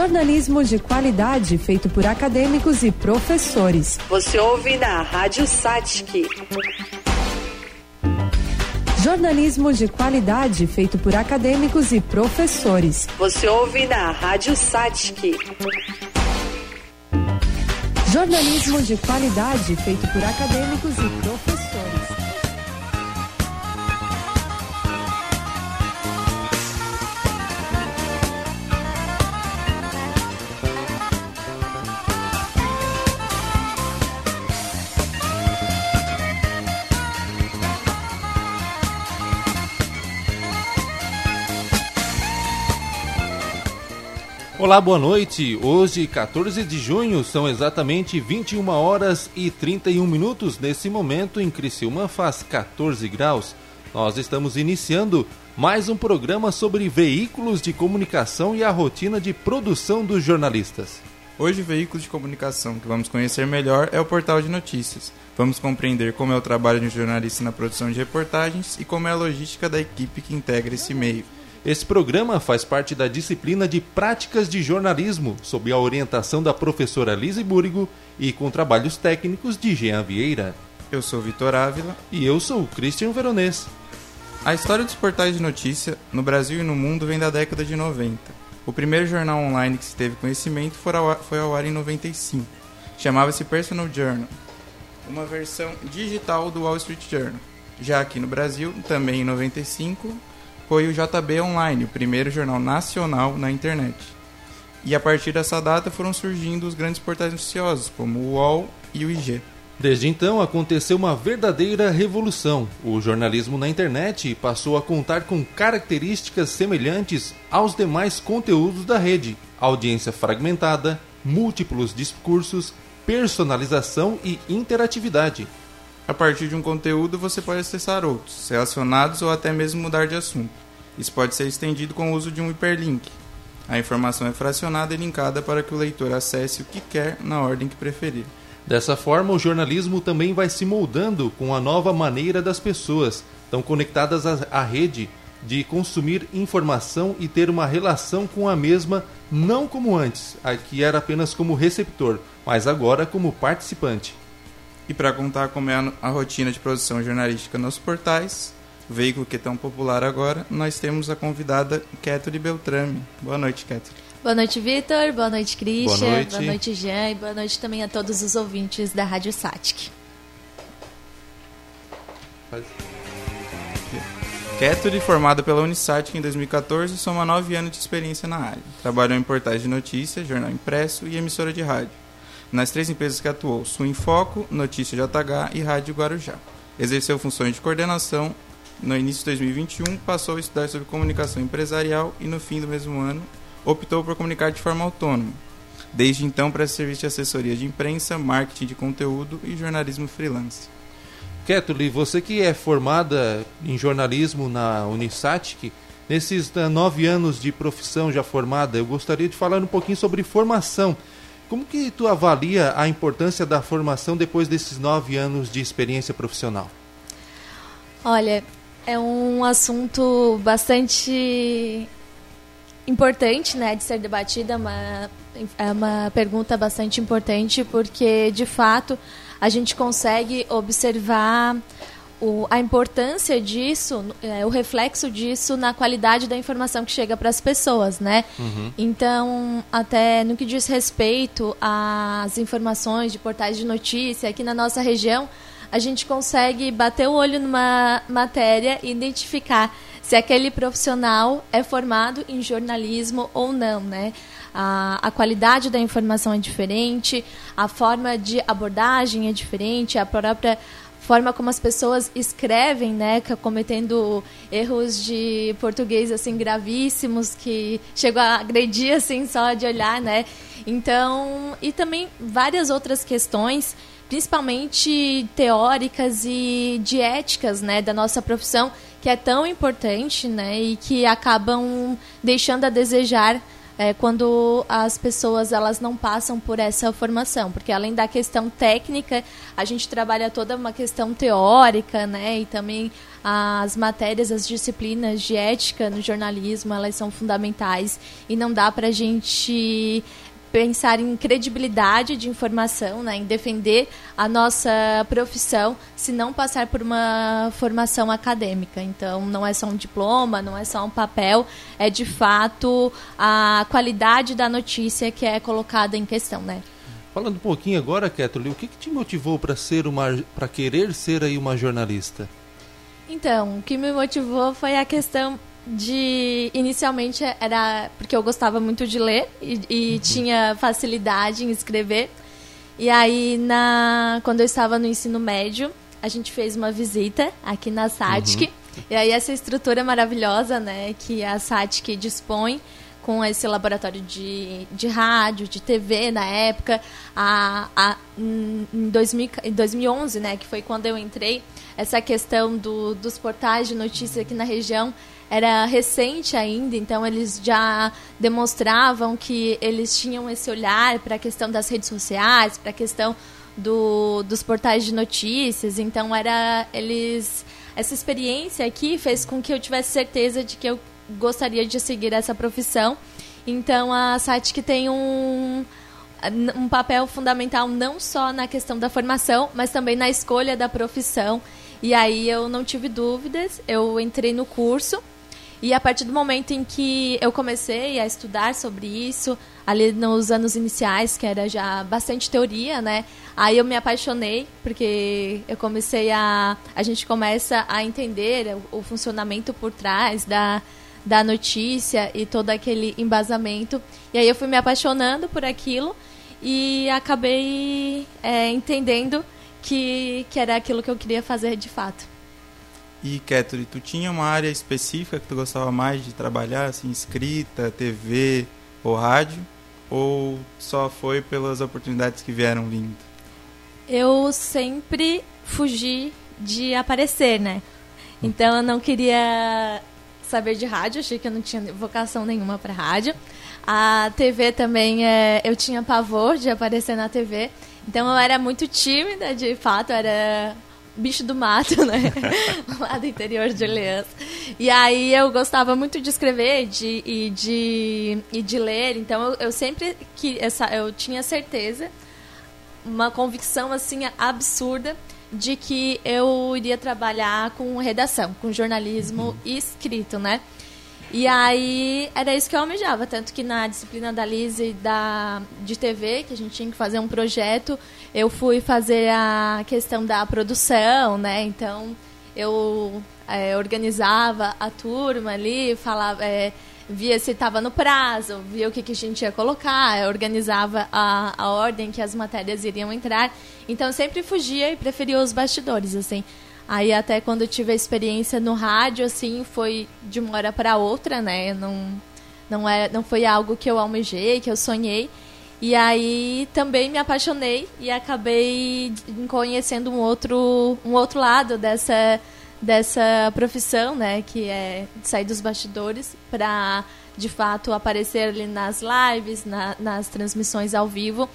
Jornalismo de qualidade feito por acadêmicos e professores. Você ouve na Rádio Satic. Jornalismo de qualidade feito por acadêmicos e professores. Você ouve na Rádio Satic. Jornalismo de qualidade feito por acadêmicos e professores. Olá, boa noite. Hoje, 14 de junho, são exatamente 21 horas e 31 minutos. Nesse momento, em Criciúma, faz 14 graus. Nós estamos iniciando mais um programa sobre veículos de comunicação e a rotina de produção dos jornalistas. Hoje, o veículo de comunicação que vamos conhecer melhor é o portal de notícias. Vamos compreender como é o trabalho de um jornalista na produção de reportagens e como é a logística da equipe que integra esse meio. Esse programa faz parte da disciplina de Práticas de Jornalismo, sob a orientação da professora Lise Búrigo e com trabalhos técnicos de Jean Vieira. Eu sou Vitor Ávila. E eu sou Christian Veronês. A história dos portais de notícia, no Brasil e no mundo, vem da década de 90. O primeiro jornal online que se teve conhecimento foi ao ar em 95. Chamava-se Personal Journal, uma versão digital do Wall Street Journal. Já aqui no Brasil, também em 95, foi o JB Online, o primeiro jornal nacional na internet. E a partir dessa data foram surgindo os grandes portais noticiosos, como o UOL e o IG. Desde então aconteceu uma verdadeira revolução. O jornalismo na internet passou a contar com características semelhantes aos demais conteúdos da rede: audiência fragmentada, múltiplos discursos, personalização e interatividade. A partir de um conteúdo, você pode acessar outros, relacionados ou até mesmo mudar de assunto. Isso pode ser estendido com o uso de um hiperlink. A informação é fracionada e linkada para que o leitor acesse o que quer na ordem que preferir. Dessa forma, o jornalismo também vai se moldando com a nova maneira das pessoas, tão conectadas à rede, de consumir informação e ter uma relação com a mesma, não como antes, que era apenas como receptor, mas agora como participante. E para contar como é a rotina de produção jornalística nos portais, o veículo que é tão popular agora, nós temos a convidada Kéturi Beltrame. Boa noite, Kéturi. Boa noite, Vitor. Boa noite, Christian. Boa noite. Boa noite, Jean. E boa noite também a todos os ouvintes da Rádio Satic. Kéturi, formada pela Unisatic em 2014, soma nove anos de experiência na área. Trabalhou em portais de notícias, jornal impresso e emissora de rádio nas três empresas que atuou, Sul em Foco, Notícia JH e Rádio Guarujá. Exerceu funções de coordenação. No início de 2021, passou a estudar sobre comunicação empresarial e, no fim do mesmo ano, optou por comunicar de forma autônoma. Desde então, presta serviço de assessoria de imprensa, marketing de conteúdo e jornalismo freelance. Ketuli, você que é formada em jornalismo na Unisatic, nesses eh, nove anos de profissão já formada, eu gostaria de falar um pouquinho sobre formação. Como que tu avalia a importância da formação depois desses nove anos de experiência profissional? Olha, é um assunto bastante importante, né, de ser debatida, uma, é uma pergunta bastante importante porque, de fato, a gente consegue observar o, a importância disso, é, o reflexo disso na qualidade da informação que chega para as pessoas, né? Uhum. Então, até no que diz respeito às informações de portais de notícia aqui na nossa região, a gente consegue bater o olho numa matéria e identificar se aquele profissional é formado em jornalismo ou não, né? A, a, qualidade da informação é diferente, a forma de abordagem é diferente, a própria forma como as pessoas escrevem, né, cometendo erros de português assim gravíssimos que chegam a agredir assim só de olhar, né? Então, e também várias outras questões, principalmente teóricas e de éticas, né, da nossa profissão, que é tão importante, né, e que acabam deixando a desejar é, quando as pessoas elas não passam por essa formação, porque além da questão técnica, a gente trabalha toda uma questão teórica, né, e também as matérias, as disciplinas de ética no jornalismo, elas são fundamentais e não dá para a gente pensar em credibilidade de informação, né, em defender a nossa profissão, se não passar por uma formação acadêmica. Então, não é só um diploma, não é só um papel, é de fato a qualidade da notícia que é colocada em questão, né? Falando um pouquinho agora, Kathleen, o que, que te motivou para ser uma, para querer ser aí uma jornalista? Então, o que me motivou foi a questão de inicialmente era porque eu gostava muito de ler e, e uhum. tinha facilidade em escrever e aí na quando eu estava no ensino médio a gente fez uma visita aqui na SATIC uhum. e aí essa estrutura maravilhosa né que a SATIC dispõe com esse laboratório de, de rádio, de TV na época, a, a, em, 2000, em 2011, né, que foi quando eu entrei, essa questão do, dos portais de notícia aqui na região era recente ainda, então eles já demonstravam que eles tinham esse olhar para a questão das redes sociais, para a questão do, dos portais de notícias. Então era eles essa experiência aqui fez com que eu tivesse certeza de que eu gostaria de seguir essa profissão. Então a SATIC tem um um papel fundamental não só na questão da formação, mas também na escolha da profissão. E aí eu não tive dúvidas, eu entrei no curso e a partir do momento em que eu comecei a estudar sobre isso, ali nos anos iniciais, que era já bastante teoria, né? Aí eu me apaixonei, porque eu comecei a. A gente começa a entender o, funcionamento por trás da, da notícia e todo aquele embasamento. E aí eu fui me apaixonando por aquilo e acabei é, entendendo que, que era aquilo que eu queria fazer de fato. E, Ketri, tu tinha uma área específica que tu gostava mais de trabalhar, assim, escrita, TV ou rádio? Ou só foi pelas oportunidades que vieram vindo? Eu sempre fugi de aparecer, né? Então eu não queria saber de rádio, achei que eu não tinha vocação nenhuma para rádio. A TV também, é, eu tinha pavor de aparecer na TV. Então eu era muito tímida, de fato, era bicho do mato, né? Lá do interior de Orleans. E aí eu gostava muito de escrever de, e, de, e de ler. Então eu, eu sempre que essa, eu tinha certeza, uma convicção assim absurda de que eu iria trabalhar com redação, com jornalismo uhum. escrito, né? E aí era isso que eu almejava, tanto que na disciplina da Lise da de TV, que a gente tinha que fazer um projeto, eu fui fazer a questão da produção, né? Então eu é, organizava a turma ali, falava, é, via se estava no prazo, via o que, que a gente ia colocar, organizava a, a ordem que as matérias iriam entrar. Então eu sempre fugia e preferia os bastidores, assim. Aí até quando eu tive a experiência no rádio, assim, foi de uma hora para outra, né? Não, não, é, não foi algo que eu almejei, que eu sonhei. E aí também me apaixonei e acabei conhecendo um outro, um outro lado dessa, dessa profissão, né? Que é sair dos bastidores para, de fato, aparecer ali nas lives, na, nas transmissões ao vivo.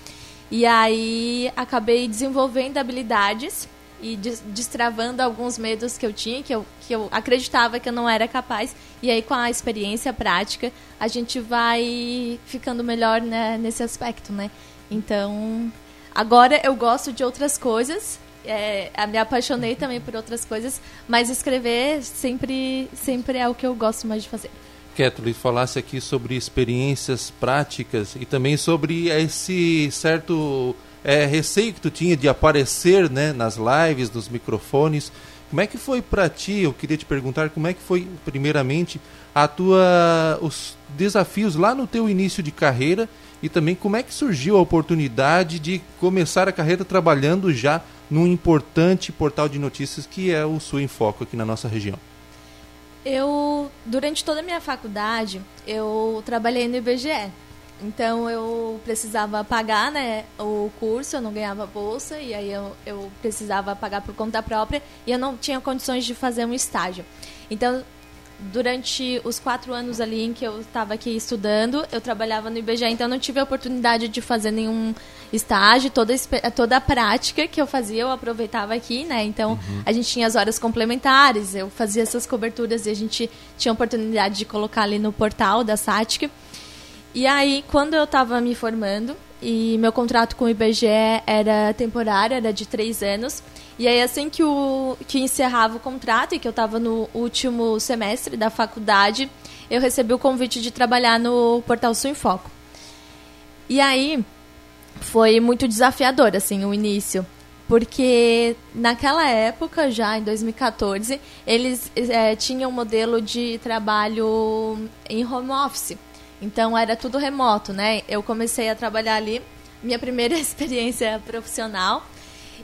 E aí acabei desenvolvendo habilidades e destravando alguns medos que eu tinha, que eu, que eu acreditava que eu não era capaz. E aí, com a experiência prática, a gente vai ficando melhor né, nesse aspecto, né? Então, agora eu gosto de outras coisas, é, me apaixonei também por outras coisas, mas escrever sempre, sempre é o que eu gosto mais de fazer. Kathleen, falasse aqui sobre experiências práticas e também sobre esse certo é, receio que tu tinha de aparecer né, nas lives, nos microfones. Como é que foi para ti? Eu queria te perguntar como é que foi, primeiramente, a tua, os desafios lá no teu início de carreira e também como é que surgiu a oportunidade de começar a carreira trabalhando já num importante portal de notícias que é o Sul em Foco aqui na nossa região. Eu, durante toda a minha faculdade, eu trabalhei no IBGE, então eu precisava pagar né, o curso, eu não ganhava bolsa, e aí eu, eu precisava pagar por conta própria e eu não tinha condições de fazer um estágio. Então durante os quatro anos ali em que eu estava aqui estudando, eu trabalhava no IBGE, então não tive a oportunidade de fazer nenhum estágio, toda, toda a prática que eu fazia eu aproveitava aqui, né? Então uhum. a gente tinha as horas complementares, eu fazia essas coberturas e a gente tinha a oportunidade de colocar ali no portal da SATIC. E aí, quando eu estava me formando, e meu contrato com o IBGE era temporário, era de três anos, e aí, assim que, o, que encerrava o contrato e que eu estava no último semestre da faculdade, eu recebi o convite de trabalhar no Portal Sul em Foco. E aí, foi muito desafiador, assim, o início. Porque naquela época, já em 2014, eles é, tinham um modelo de trabalho em home office. Então, era tudo remoto, né? Eu comecei a trabalhar ali, minha primeira experiência profissional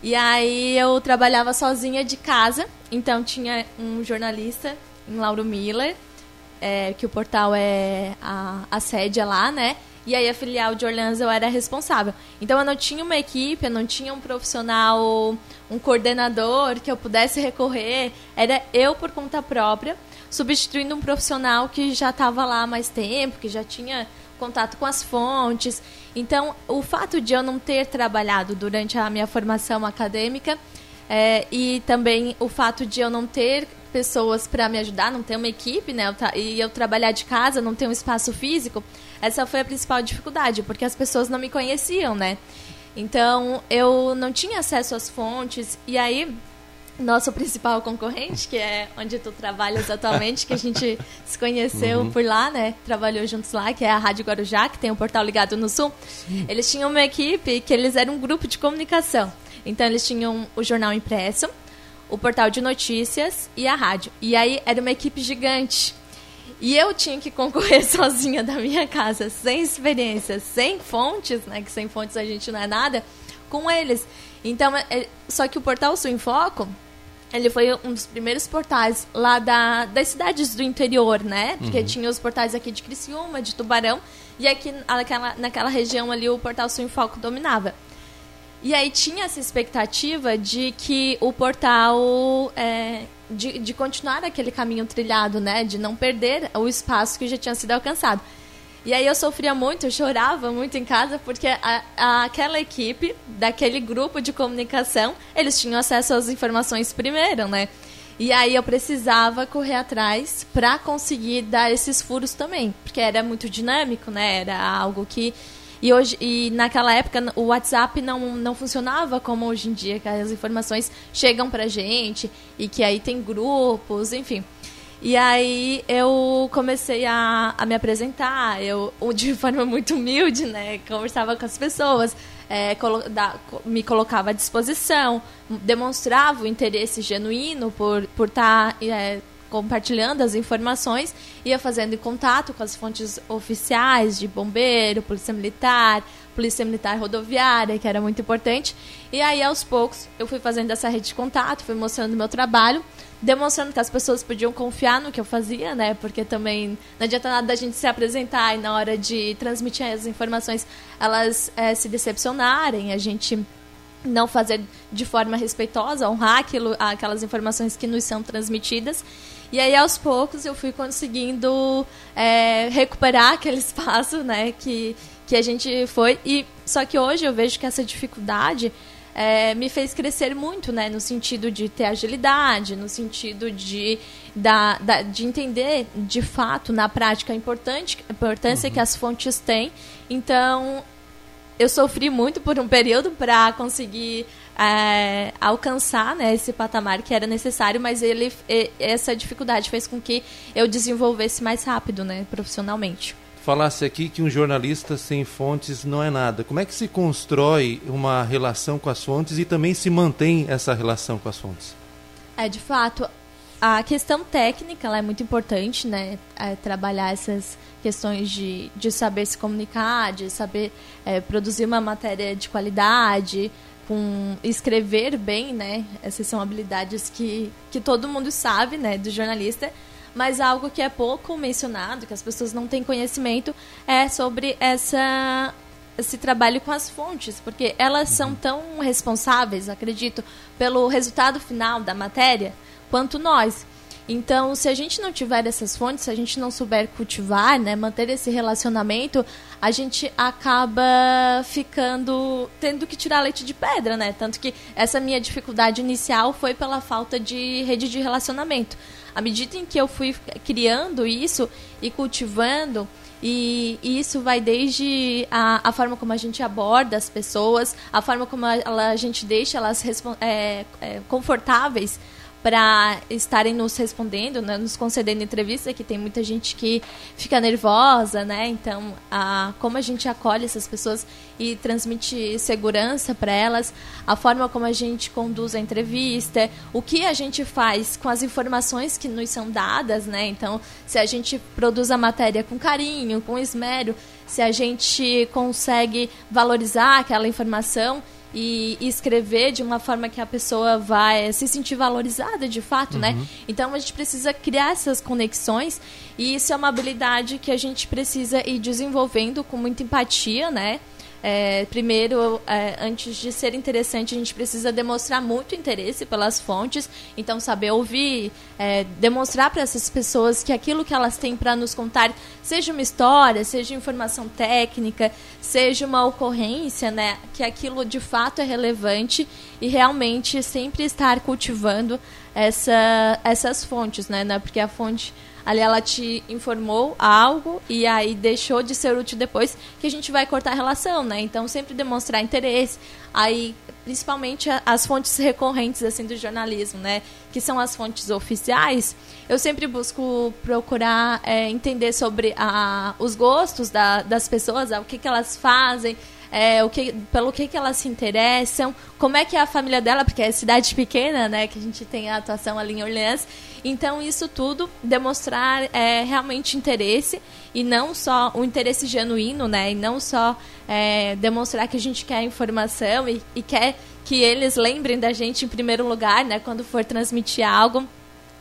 e aí eu trabalhava sozinha de casa, então tinha um jornalista em Lauro Miller, é, que o portal é a, a sede é lá, né? E aí a filial de Orleans eu era responsável. Então eu não tinha uma equipe, eu não tinha um profissional, um coordenador que eu pudesse recorrer. Era eu por conta própria, substituindo um profissional que já estava lá há mais tempo, que já tinha contato com as fontes. Então, o fato de eu não ter trabalhado durante a minha formação acadêmica é, e também o fato de eu não ter pessoas para me ajudar, não ter uma equipe, né? e eu trabalhar de casa, não ter um espaço físico, essa foi a principal dificuldade, porque as pessoas não me conheciam, né? Então, eu não tinha acesso às fontes, e aí nosso principal concorrente, que é onde tu trabalhas atualmente, que a gente se conheceu uhum. por lá, né? Trabalhou juntos lá, que é a Rádio Guarujá, que tem um portal ligado no Sul. Sim. Eles tinham uma equipe que eles eram um grupo de comunicação. Então eles tinham o jornal impresso, o portal de notícias e a rádio. E aí era uma equipe gigante. E eu tinha que concorrer sozinha da minha casa, sem experiência, sem fontes, né? Que sem fontes a gente não é nada, com eles. Então, é, só que o portal Sul em Foco, ele foi um dos primeiros portais lá da, das cidades do interior, né? Porque uhum. tinha os portais aqui de Criciúma, de Tubarão, e aqui naquela, naquela região ali o portal Sul em Foco dominava. E aí tinha essa expectativa de que o portal é, de, de continuar aquele caminho trilhado, né? De não perder o espaço que já tinha sido alcançado. E aí eu sofria muito, eu chorava muito em casa, porque a, a, aquela equipe, daquele grupo de comunicação, eles tinham acesso às informações primeiro, né? E aí eu precisava correr atrás para conseguir dar esses furos também, porque era muito dinâmico, né? Era algo que e hoje e naquela época o WhatsApp não, não funcionava como hoje em dia, que as informações chegam pra gente e que aí tem grupos, enfim. E aí eu comecei a, a me apresentar, eu de forma muito humilde, né? Conversava com as pessoas, é, colo da, me colocava à disposição, demonstrava o interesse genuíno por estar por tá, é, compartilhando as informações, ia fazendo contato com as fontes oficiais de bombeiro, polícia militar, polícia militar rodoviária, que era muito importante. E aí, aos poucos, eu fui fazendo essa rede de contato, fui mostrando meu trabalho demonstrando que as pessoas podiam confiar no que eu fazia, né? Porque também não adianta nada da gente se apresentar e na hora de transmitir as informações elas é, se decepcionarem, a gente não fazer de forma respeitosa, honrar aquilo, aquelas informações que nos são transmitidas. E aí, aos poucos, eu fui conseguindo é, recuperar aquele espaço, né, que, que a gente foi. E só que hoje eu vejo que essa dificuldade é, me fez crescer muito, né? No sentido de ter agilidade, no sentido de, da, da de entender de fato, na prática, a, importante, a importância uhum. que as fontes têm. Então, eu sofri muito por um período para conseguir é, alcançar né, esse patamar que era necessário, mas ele, essa dificuldade fez com que eu desenvolvesse mais rápido, né, profissionalmente falasse aqui que um jornalista sem fontes não é nada. Como é que se constrói uma relação com as fontes e também se mantém essa relação com as fontes? É, de fato, a questão técnica é muito importante, né? É, trabalhar essas questões de, de saber se comunicar, de saber é, produzir uma matéria de qualidade, com escrever bem, né? Essas são habilidades que, que todo mundo sabe, né, do jornalista mas algo que é pouco mencionado, que as pessoas não têm conhecimento, é sobre essa esse trabalho com as fontes, porque elas são uhum. tão responsáveis, acredito, pelo resultado final da matéria quanto nós. Então, se a gente não tiver essas fontes, se a gente não souber cultivar, né, manter esse relacionamento, a gente acaba ficando tendo que tirar leite de pedra, né? Tanto que essa minha dificuldade inicial foi pela falta de rede de relacionamento. À medida em que eu fui criando isso e cultivando, e, isso vai desde a, a, forma como a gente aborda as pessoas, a forma como a, a gente deixa elas é, é, confortáveis para estarem nos respondendo, né, nos concedendo entrevista, que tem muita gente que fica nervosa, né? Então, a, como a gente acolhe essas pessoas e transmite segurança para elas, a forma como a gente conduz a entrevista, o que a gente faz com as informações que nos são dadas, né? Então, se a gente produz a matéria com carinho, com esmero, se a gente consegue valorizar aquela informação e, escrever de uma forma que a pessoa vai se sentir valorizada de fato, né? uhum. né? Então a gente precisa criar essas conexões e isso é uma habilidade que a gente precisa ir desenvolvendo com muita empatia, né? É, primeiro, é, antes de ser interessante, a gente precisa demonstrar muito interesse pelas fontes. Então, saber ouvir, é, demonstrar para essas pessoas que aquilo que elas têm para nos contar, seja uma história, seja informação técnica, seja uma ocorrência, né, que aquilo de fato é relevante e realmente sempre estar cultivando essa, essas fontes, né, né porque a fonte Ali ela te informou algo e aí deixou de ser útil depois que a gente vai cortar a relação, né? Então sempre demonstrar interesse. Aí principalmente as fontes recorrentes assim do jornalismo, né, que são as fontes oficiais, eu sempre busco procurar é, entender sobre a, os gostos da, das pessoas, o que, que elas fazem, é, o que, pelo que, que elas se interessam, como é que é a família dela, porque é cidade pequena, né, que a gente tem a atuação ali em Orleans. Então, isso tudo demonstrar é, realmente interesse e não só o interesse genuíno, né, e não só é, demonstrar que a gente quer informação e, e quer que eles lembrem da gente em primeiro lugar, né, quando for transmitir algo.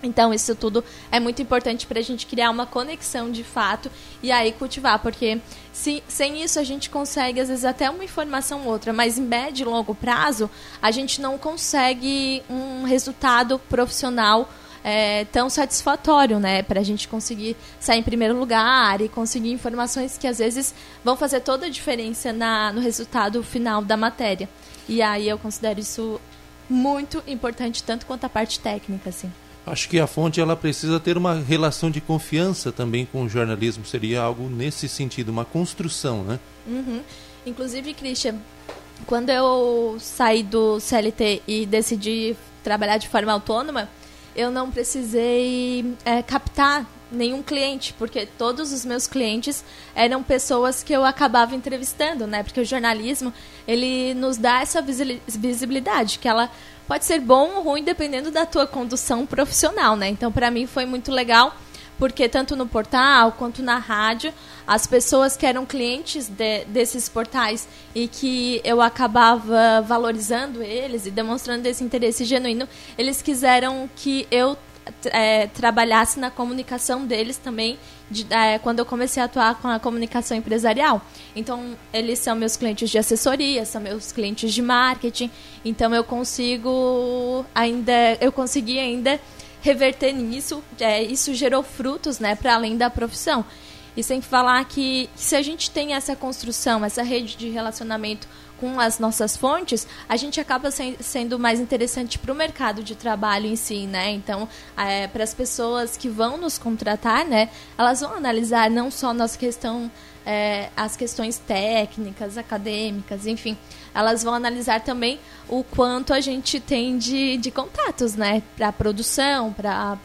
Então, isso tudo é muito importante para a gente criar uma conexão de fato e aí cultivar, porque se, sem isso a gente consegue, às vezes, até uma informação ou outra, mas em médio e longo prazo, a gente não consegue um resultado profissional é, tão satisfatório, né? Para a gente conseguir sair em primeiro lugar e conseguir informações que às vezes vão fazer toda a diferença na, no resultado final da matéria. E aí eu considero isso muito importante, tanto quanto a parte técnica, assim. Acho que a fonte ela precisa ter uma relação de confiança também com o jornalismo. Seria algo nesse sentido, uma construção, né? Uhum. Inclusive, Christian, quando eu saí do CLT e decidi trabalhar de forma autônoma, eu não precisei é, captar nenhum cliente, porque todos os meus clientes eram pessoas que eu acabava entrevistando, né? Porque o jornalismo, ele nos dá essa visibilidade, que ela pode ser bom ou ruim dependendo da tua condução profissional, né? Então, para mim foi muito legal, porque tanto no portal quanto na rádio, as pessoas que eram clientes de, desses portais e que eu acabava valorizando eles e demonstrando esse interesse genuíno, eles quiseram que eu é, trabalhasse na comunicação deles também, de, é, quando eu comecei a atuar com a comunicação empresarial. Então, eles são meus clientes de assessoria, são meus clientes de marketing. Então, eu consigo ainda, eu consegui ainda reverter nisso. É, isso gerou frutos, né, para além da profissão. E sem falar que se a gente tem essa construção, essa rede de relacionamento com as nossas fontes, a gente acaba se, sendo mais interessante para o mercado de trabalho em si, né? Então, é, para as pessoas que vão nos contratar, né, elas vão analisar não só nossa questão, é, as questões técnicas, acadêmicas, enfim, elas vão analisar também o quanto a gente tem de, de contatos, né, para produção, para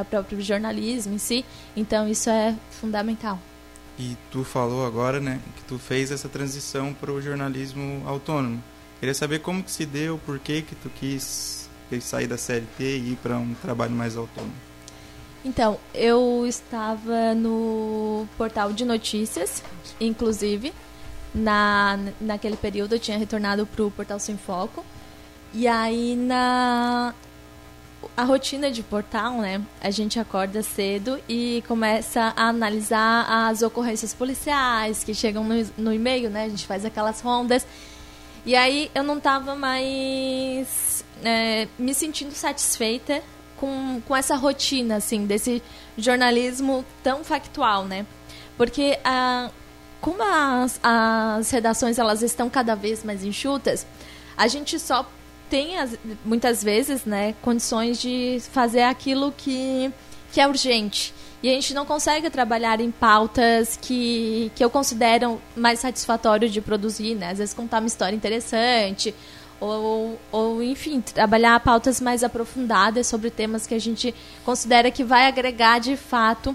o próprio jornalismo em si. Então, isso é fundamental. E tu falou agora, né, que tu fez essa transição para o jornalismo autônomo. Queria saber como que se deu, por que que tu quis, quis sair da CLT e ir para um trabalho mais autônomo. Então, eu estava no portal de notícias, inclusive, na, naquele período eu tinha retornado para o portal Sem Foco. E aí, na, a rotina de portal, né? A gente acorda cedo e começa a analisar as ocorrências policiais que chegam no, no e-mail, né? A gente faz aquelas rondas. E aí eu não estava mais é, me sentindo satisfeita com, com essa rotina, assim, desse jornalismo tão factual, né? Porque a, como as, as redações elas estão cada vez mais enxutas, a gente só tem as, muitas vezes, né, condições de fazer aquilo que, que é urgente. E a gente não consegue trabalhar em pautas que, que eu considero mais satisfatório de produzir, né? Às vezes contar uma história interessante, ou, ou enfim, trabalhar pautas mais aprofundadas sobre temas que a gente considera que vai agregar de fato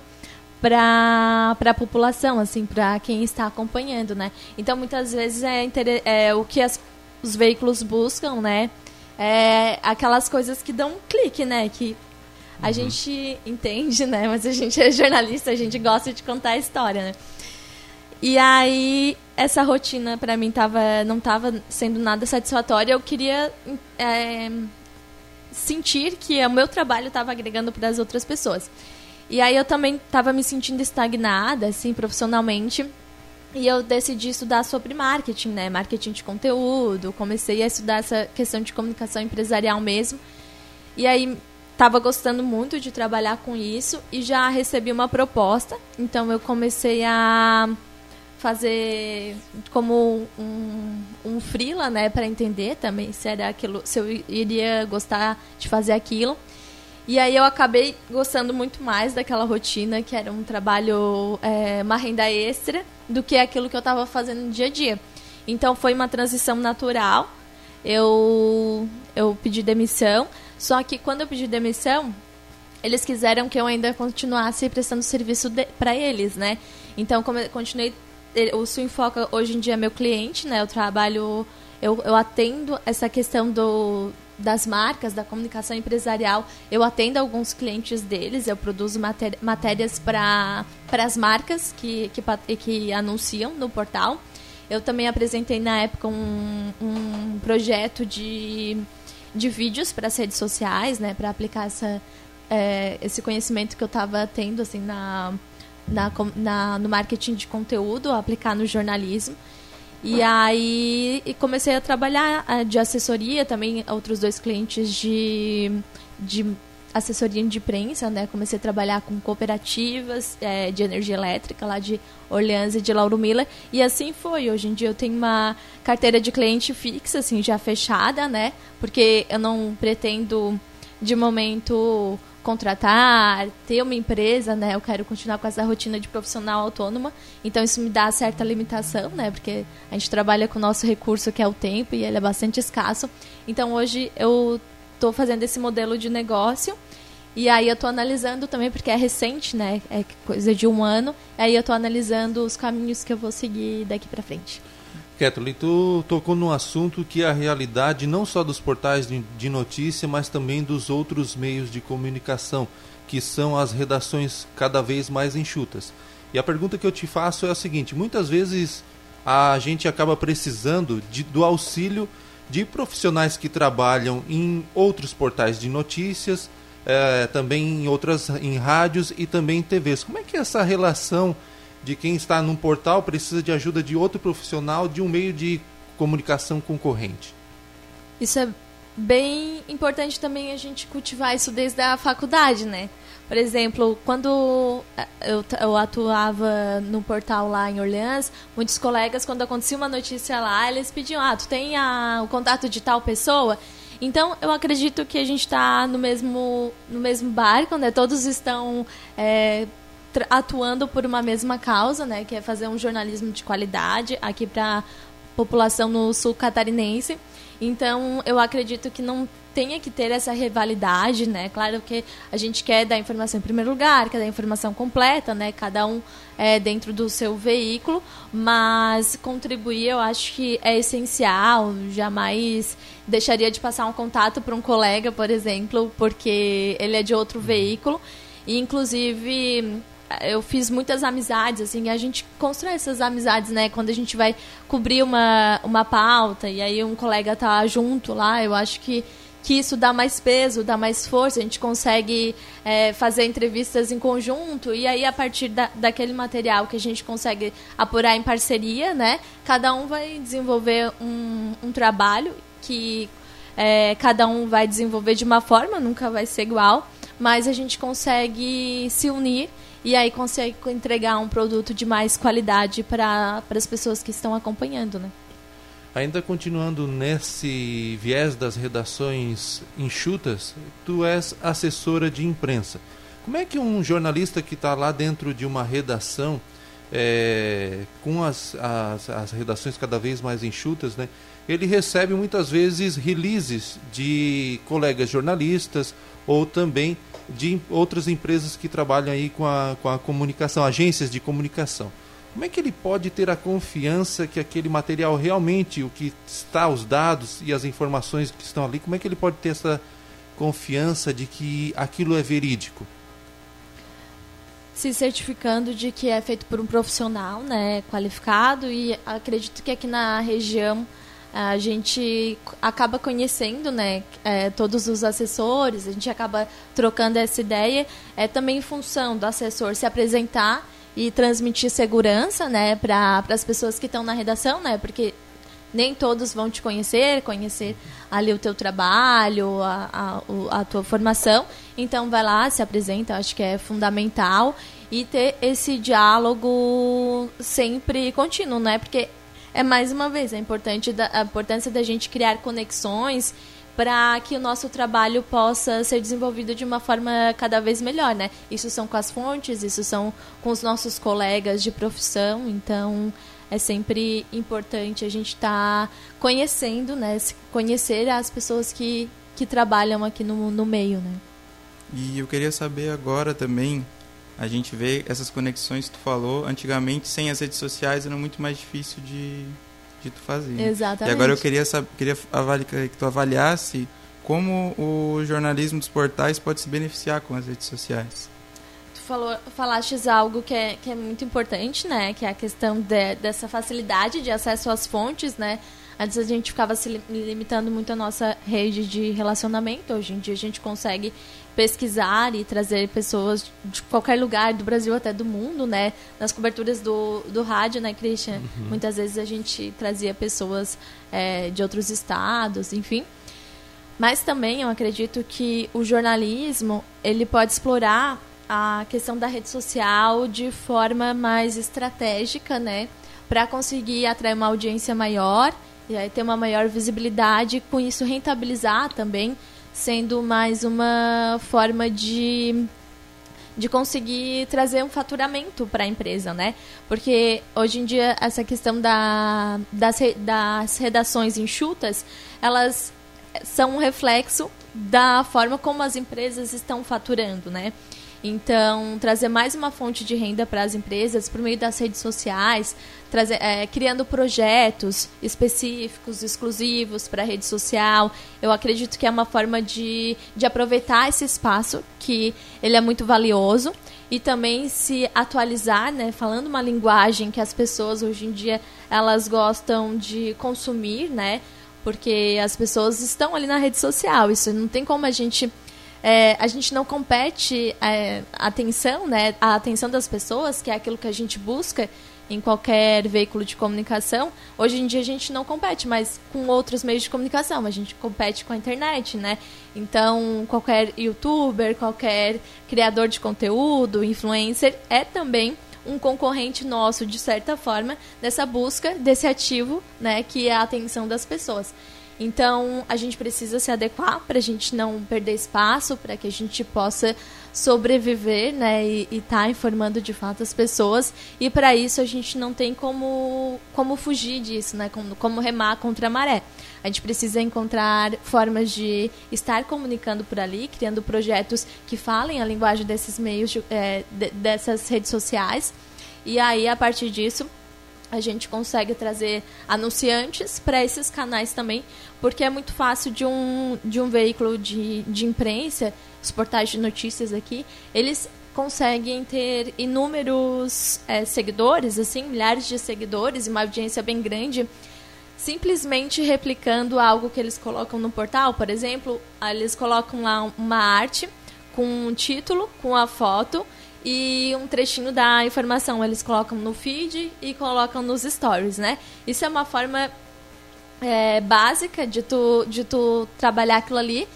para a população, assim, para quem está acompanhando, né? Então, muitas vezes é, é o que as, os veículos buscam, né? É aquelas coisas que dão um clique, né? Que a uhum. gente entende, né? Mas a gente é jornalista, a gente gosta de contar a história, né? E aí, essa rotina para mim tava, não estava sendo nada satisfatória. Eu queria é, sentir que o meu trabalho estava agregando para as outras pessoas. E aí eu também estava me sentindo estagnada, assim, profissionalmente. E eu decidi estudar sobre marketing, né? Marketing de conteúdo. Comecei a estudar essa questão de comunicação empresarial mesmo. E aí estava gostando muito de trabalhar com isso e já recebi uma proposta. Então eu comecei a fazer como um, um freela, né, para entender também se era aquilo, se eu iria gostar de fazer aquilo. E aí eu acabei gostando muito mais daquela rotina, que era um trabalho, é, uma renda extra, do que aquilo que eu estava fazendo no dia a dia. Então foi uma transição natural. Eu, eu pedi demissão, só que quando eu pedi demissão, eles quiseram que eu ainda continuasse prestando serviço para eles, né? Então, como eu continuei, o Swing Foca hoje em dia é meu cliente, né? Eu trabalho, eu, eu atendo essa questão do, das marcas, da comunicação empresarial, eu atendo alguns clientes deles, eu produzo maté matérias para as marcas que, que, que anunciam no portal. Eu também apresentei na época um, um projeto de, de vídeos para as redes sociais, né, para aplicar essa, é, esse conhecimento que eu estava tendo assim, na, na, na, no marketing de conteúdo, aplicar no jornalismo. E aí e comecei a trabalhar de assessoria, também outros dois clientes de, de assessoria de imprensa, né? Comecei a trabalhar com cooperativas é, de energia elétrica lá de Orleans e de Lauro Miller. E assim foi. Hoje em dia eu tenho uma carteira de cliente fixa, assim, já fechada, né? Porque eu não pretendo, de momento, contratar, ter uma empresa, né? Eu quero continuar com essa rotina de profissional autônoma. Então isso me dá certa limitação, né? Porque a gente trabalha com o nosso recurso que é o tempo e ele é bastante escasso. Então hoje eu estou fazendo esse modelo de negócio. E aí eu estou analisando também, porque é recente, né? É coisa de um ano. Aí eu estou analisando os caminhos que eu vou seguir daqui para frente. Kathleen, tu tocou num assunto que é a realidade não só dos portais de, notícia, mas também dos outros meios de comunicação, que são as redações cada vez mais enxutas. E a pergunta que eu te faço é a seguinte: muitas vezes a gente acaba precisando de, do auxílio de profissionais que trabalham em outros portais de notícias, é, também em outras em rádios e também em TVs. Como é que é essa relação de quem está num portal precisa de ajuda de outro profissional de um meio de comunicação concorrente. Isso é bem importante também a gente cultivar isso desde a faculdade, né? Por exemplo, quando eu, eu atuava no portal lá em Orleans, muitos colegas, quando acontecia uma notícia lá, eles pediam, ah, tu tem a, o contato de tal pessoa? Então, eu acredito que a gente está no mesmo, no mesmo barco, né? Todos estão é, atuando por uma mesma causa, né, que é fazer um jornalismo de qualidade aqui para a população no sul catarinense. Então, eu acredito que não tenha que ter essa rivalidade, né? Claro que a gente quer dar informação em primeiro lugar, quer dar informação completa, né? Cada um é, dentro do seu veículo, mas contribuir eu acho que é essencial. Jamais deixaria de passar um contato para um colega, por exemplo, porque ele é de outro veículo. E, inclusive, eu fiz muitas amizades, assim, a gente constrói essas amizades, né? Quando a gente vai cobrir uma, uma pauta e aí um colega tá junto lá, eu acho que, que isso dá mais peso, dá mais força, a gente consegue é, fazer entrevistas em conjunto e aí a partir da, daquele material que a gente consegue apurar em parceria, né? Cada um vai desenvolver um, um trabalho que é, cada um vai desenvolver de uma forma, nunca vai ser igual mais a gente consegue se unir e aí consegue entregar um produto de mais qualidade para as pessoas que estão acompanhando, né? Ainda continuando nesse viés das redações enxutas, tu és assessora de imprensa. Como é que um jornalista que está lá dentro de uma redação, é, com as, as, as, redações cada vez mais enxutas, né, ele recebe muitas vezes releases de colegas jornalistas ou também de outras empresas que trabalham aí com a, com a comunicação, agências de comunicação. Como é que ele pode ter a confiança que aquele material realmente, o que está, os dados e as informações que estão ali, como é que ele pode ter essa confiança de que aquilo é verídico? Se certificando de que é feito por um profissional né, qualificado e acredito que aqui na região a gente acaba conhecendo né, é, todos os assessores, a gente acaba trocando essa ideia, é também função do assessor se apresentar e transmitir segurança, né, para as pessoas que estão na redação, né, porque nem todos vão te conhecer, conhecer ali o teu trabalho, a, a, a tua formação. Então, vai lá, se apresenta, acho que é fundamental. E ter esse diálogo sempre contínuo, né? Porque é mais uma vez é importante da, a importância da gente criar conexões para que o nosso trabalho possa ser desenvolvido de uma forma cada vez melhor, né? Isso são com as fontes, isso são com os nossos colegas de profissão, então é sempre importante a gente estar tá conhecendo, né? Conhecer as pessoas que, que trabalham aqui no, no meio, né? E eu queria saber agora também, a gente vê essas conexões que tu falou, antigamente sem as redes sociais era muito mais difícil de, de tu fazer. Exatamente. E agora eu queria, saber, queria que tu avaliasse como o jornalismo dos portais pode se beneficiar com as redes sociais. Tu falou, falaste algo que é, que é muito importante, né? Que é a questão de, dessa facilidade de acesso às fontes, né? Antes a gente ficava se limitando muito a nossa rede de relacionamento. Hoje em dia a gente consegue pesquisar e trazer pessoas de qualquer lugar do Brasil até do mundo, né? Nas coberturas do, do rádio, né, Christian? Uhum. Muitas vezes a gente trazia pessoas é, de outros estados, enfim. Mas também eu acredito que o jornalismo ele pode explorar a questão da rede social de forma mais estratégica, né? Para conseguir atrair uma audiência maior e aí ter uma maior visibilidade, com isso rentabilizar também, sendo mais uma forma de de conseguir trazer um faturamento para a empresa, né? Porque hoje em dia essa questão da, das, das redações enxutas, elas são um reflexo da forma como as empresas estão faturando, né? Então, trazer mais uma fonte de renda para as empresas por meio das redes sociais, trazer, é, criando projetos específicos, exclusivos para a rede social. Eu acredito que é uma forma de, de aproveitar esse espaço, que ele é muito valioso, e também se atualizar, né, falando uma linguagem que as pessoas hoje em dia elas gostam de consumir, né, porque as pessoas estão ali na rede social. Isso não tem como a gente é, a gente não compete é, atenção, né, a atenção das pessoas, que é aquilo que a gente busca em qualquer veículo de comunicação. Hoje em dia a gente não compete mais com outros meios de comunicação, a gente compete com a internet, né? Então, qualquer youtuber, qualquer criador de conteúdo, influencer, é também um concorrente nosso, de certa forma, nessa busca desse ativo, né, que é a atenção das pessoas. Então, a gente precisa se adequar para a gente não perder espaço, para que a gente possa sobreviver, né, e estar tá informando de fato as pessoas. E para isso a gente não tem como como fugir disso, né, como, como remar contra a maré. A gente precisa encontrar formas de estar comunicando por ali, criando projetos que falem a linguagem desses meios, de, é, de, dessas redes sociais. E aí, a partir disso, a gente consegue trazer anunciantes para esses canais também, porque é muito fácil de um, de um veículo de, de imprensa, os portais de notícias aqui, eles conseguem ter inúmeros é, seguidores, assim, milhares de seguidores e uma audiência bem grande, simplesmente replicando algo que eles colocam no portal, por exemplo, eles colocam lá uma arte com um título, com a foto e um trechinho da informação. Eles colocam no feed e colocam nos stories, né? Isso é uma forma é, básica de tu, de tu trabalhar aquilo ali.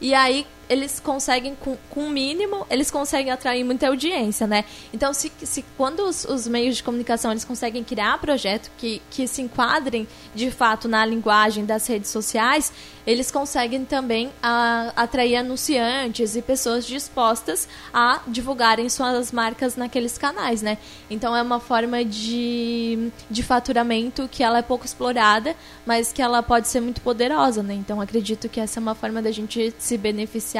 E aí eles conseguem, com, com o mínimo, eles conseguem atrair muita audiência, né? Então, se, se quando os, os meios de comunicação eles conseguem criar projetos que, que se enquadrem, de fato, na linguagem das redes sociais, eles conseguem também a, atrair anunciantes e pessoas dispostas a divulgarem suas marcas naqueles canais, né? Então, é uma forma de, de faturamento que ela é pouco explorada, mas que ela pode ser muito poderosa, né? Então, acredito que essa é uma forma da gente se beneficiar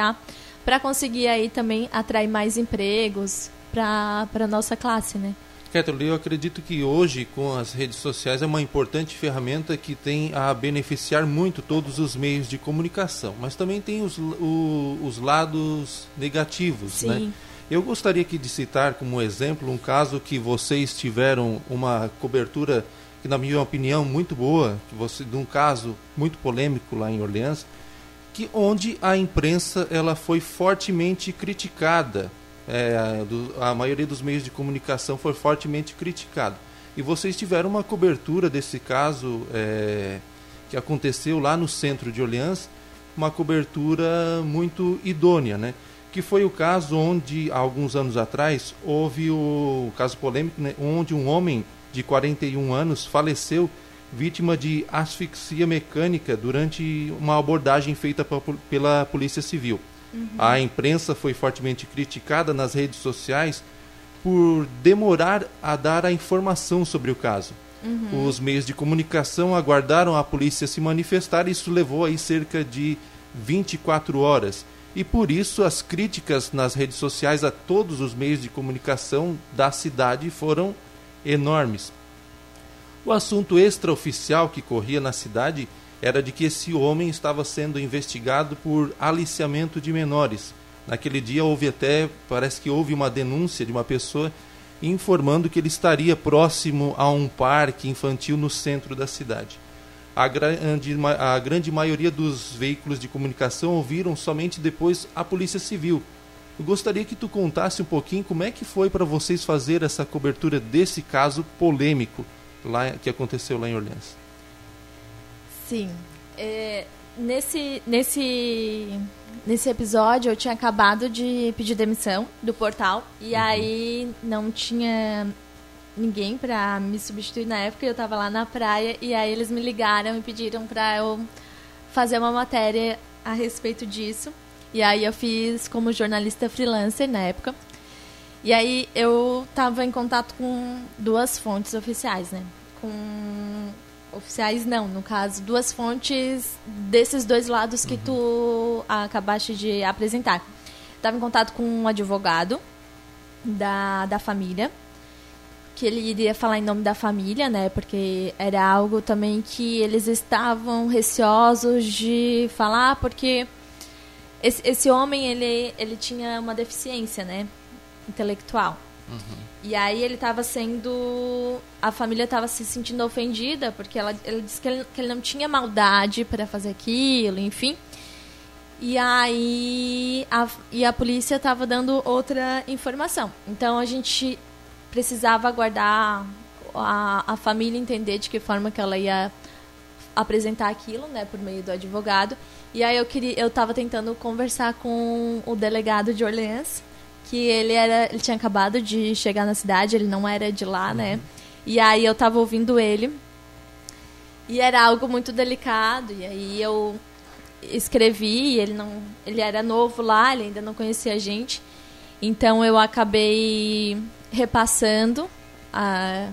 para conseguir aí também atrair mais empregos para a nossa classe, né? Kathleen, eu acredito que hoje, com as redes sociais, é uma importante ferramenta que tem a beneficiar muito todos os meios de comunicação, mas também tem os, o, os lados negativos, né? Sim. né? Eu gostaria aqui de citar como exemplo um caso que vocês tiveram uma cobertura que, na minha opinião, muito boa, que você, de um caso muito polêmico lá em Orleans, que onde a imprensa ela foi fortemente criticada. É, do, a maioria dos meios de comunicação foi fortemente criticada. E vocês tiveram uma cobertura desse caso é, que aconteceu lá no centro de Orleans, uma cobertura muito idônea, né? Que foi o caso onde, há alguns anos atrás, houve o caso polêmico, né? onde um homem de 41 anos faleceu vítima de asfixia mecânica durante uma abordagem feita pela Polícia Civil. Uhum. A imprensa foi fortemente criticada nas redes sociais por demorar a dar a informação sobre o caso. Uhum. Os meios de comunicação aguardaram a polícia se manifestar e isso levou aí cerca de 24 horas. E por isso as críticas nas redes sociais a todos os meios de comunicação da cidade foram enormes. O assunto extraoficial que corria na cidade era de que esse homem estava sendo investigado por aliciamento de menores. Naquele dia houve até, parece que houve uma denúncia de uma pessoa informando que ele estaria próximo a um parque infantil no centro da cidade. A grande, a grande maioria dos veículos de comunicação ouviram somente depois a Polícia Civil. Eu gostaria que tu contasse um pouquinho como é que foi para vocês fazer essa cobertura desse caso polêmico lá que aconteceu lá em Orleans. Sim. É, nesse, nesse, nesse episódio eu tinha acabado de pedir demissão do portal e uhum. aí não tinha ninguém para me substituir na época. Eu estava lá na praia e aí eles me ligaram e pediram para eu fazer uma matéria a respeito disso. E aí eu fiz como jornalista freelancer na época. E aí eu estava em contato com duas fontes oficiais, né? Com oficiais não, no caso, duas fontes desses dois lados que uhum. tu acabaste de apresentar. Estava em contato com um advogado da, da família, que ele iria falar em nome da família, né? Porque era algo também que eles estavam receosos de falar, porque esse, esse homem, ele, ele tinha uma deficiência, né? Intelectual. Uhum. E aí ele estava sendo. A família estava se sentindo ofendida, porque ela, ele disse que ele, que ele não tinha maldade para fazer aquilo, enfim. E aí a, e a polícia estava dando outra informação. Então a gente precisava aguardar a, a família entender de que forma que ela ia apresentar aquilo, né, por meio do advogado. E aí eu queria, eu estava tentando conversar com o delegado de Orleans que ele era, ele tinha acabado de chegar na cidade, ele não era de lá, uhum. né? E aí eu tava ouvindo ele. E era algo muito delicado, e aí eu escrevi, ele não, ele era novo lá, ele ainda não conhecia a gente. Então eu acabei repassando a,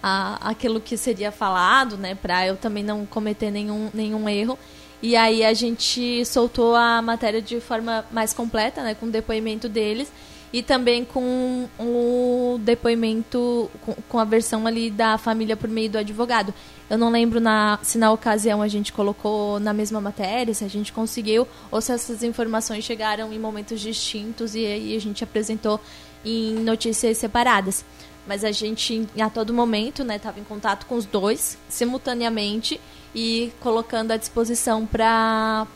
a, aquilo que seria falado, né, para eu também não cometer nenhum, nenhum erro. E aí a gente soltou a matéria de forma mais completa, né, com o depoimento deles e também com o depoimento com, a versão ali da família por meio do advogado. Eu não lembro na, se na ocasião a gente colocou na mesma matéria, se a gente conseguiu, ou se essas informações chegaram em momentos distintos e aí a gente apresentou em notícias separadas. Mas a gente, a todo momento, estava né, em contato com os dois, simultaneamente, e colocando à disposição para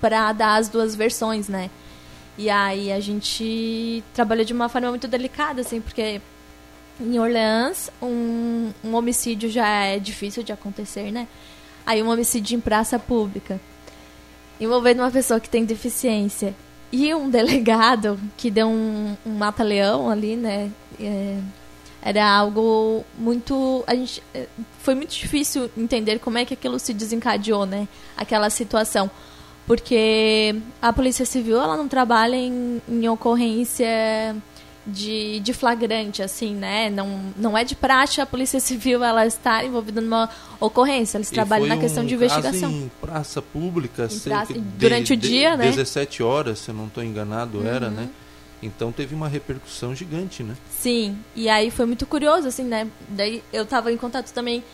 para dar as duas versões, né? E aí a gente trabalhou de uma forma muito delicada, assim, porque em Orleans um, um homicídio já é difícil de acontecer, né? Aí um homicídio em praça pública, envolvendo uma pessoa que tem deficiência e um delegado que deu um, um mata-leão ali, né? É, era algo muito. A gente, é, foi muito difícil entender como é que aquilo se desencadeou, né? Aquela situação. Porque a Polícia Civil ela não trabalha em, em ocorrência de, de flagrante, assim, né? Não, não é de praxe a Polícia Civil ela estar envolvida numa ocorrência. Eles e trabalham na questão um de investigação. em praça pública, praça, de, durante o dia, de, né? 17 horas, se eu não estou enganado, uhum. era, né? Então teve uma repercussão gigante, né? Sim, e aí foi muito curioso, assim, né? Daí eu estava em contato também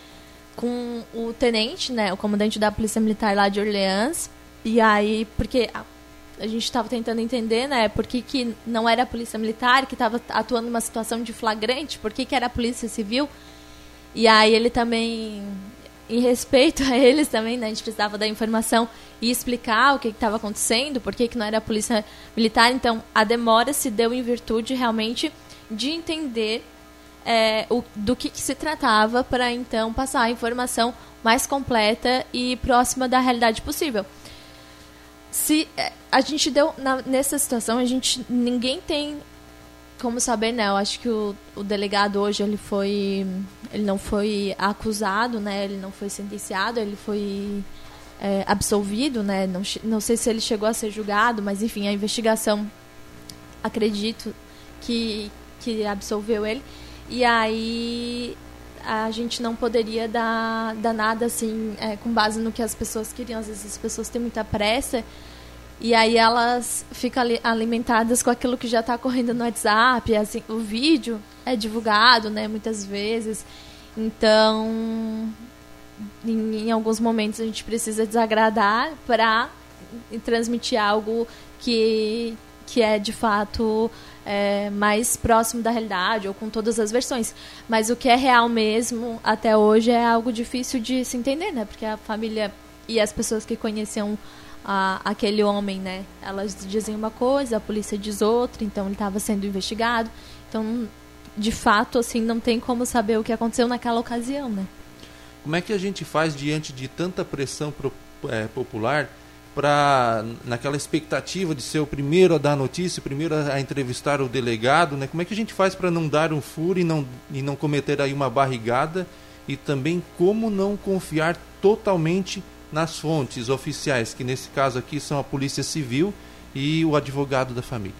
com o tenente, né? O comandante da Polícia Militar lá de Orleans. E aí, porque a gente estava tentando entender, né, por que, que não era a polícia militar que estava atuando numa situação de flagrante, por que, que era a polícia civil. E aí ele também, em respeito a eles também, né, a gente precisava da informação e explicar o que estava acontecendo, por que, não era a polícia militar. Então, a demora se deu em virtude realmente de entender é, o, do que, que se tratava para então passar a informação mais completa e próxima da realidade possível se é, a gente deu na, nessa situação a gente ninguém tem como saber né? Eu acho que o, o delegado hoje ele foi ele não foi acusado né? Ele não foi sentenciado ele foi é, absolvido né? Não, não sei se ele chegou a ser julgado mas enfim a investigação acredito que que absolveu ele. E aí a gente não poderia dar, dar nada assim é, com base no que as pessoas queriam. Às vezes as pessoas têm muita pressa e aí elas ficam alimentadas com aquilo que já está correndo no WhatsApp. Assim, o vídeo é divulgado, né, muitas vezes. Então, em, em alguns momentos a gente precisa desagradar para transmitir algo que que é de fato é, mais próximo da realidade ou com todas as versões. Mas o que é real mesmo até hoje é algo difícil de se entender, né? Porque a família e as pessoas que conheciam a, aquele homem, né? Elas dizem uma coisa, a polícia diz outra, então ele estava sendo investigado. Então, de fato, assim, não tem como saber o que aconteceu naquela ocasião, né? Como é que a gente faz diante de tanta pressão pro, é, popular para naquela expectativa de ser o primeiro a dar notícia, o primeiro a, entrevistar o delegado, né? Como é que a gente faz para não dar um furo e não e não cometer aí uma barrigada e também como não confiar totalmente nas fontes oficiais, que nesse caso aqui são a Polícia Civil e o advogado da família?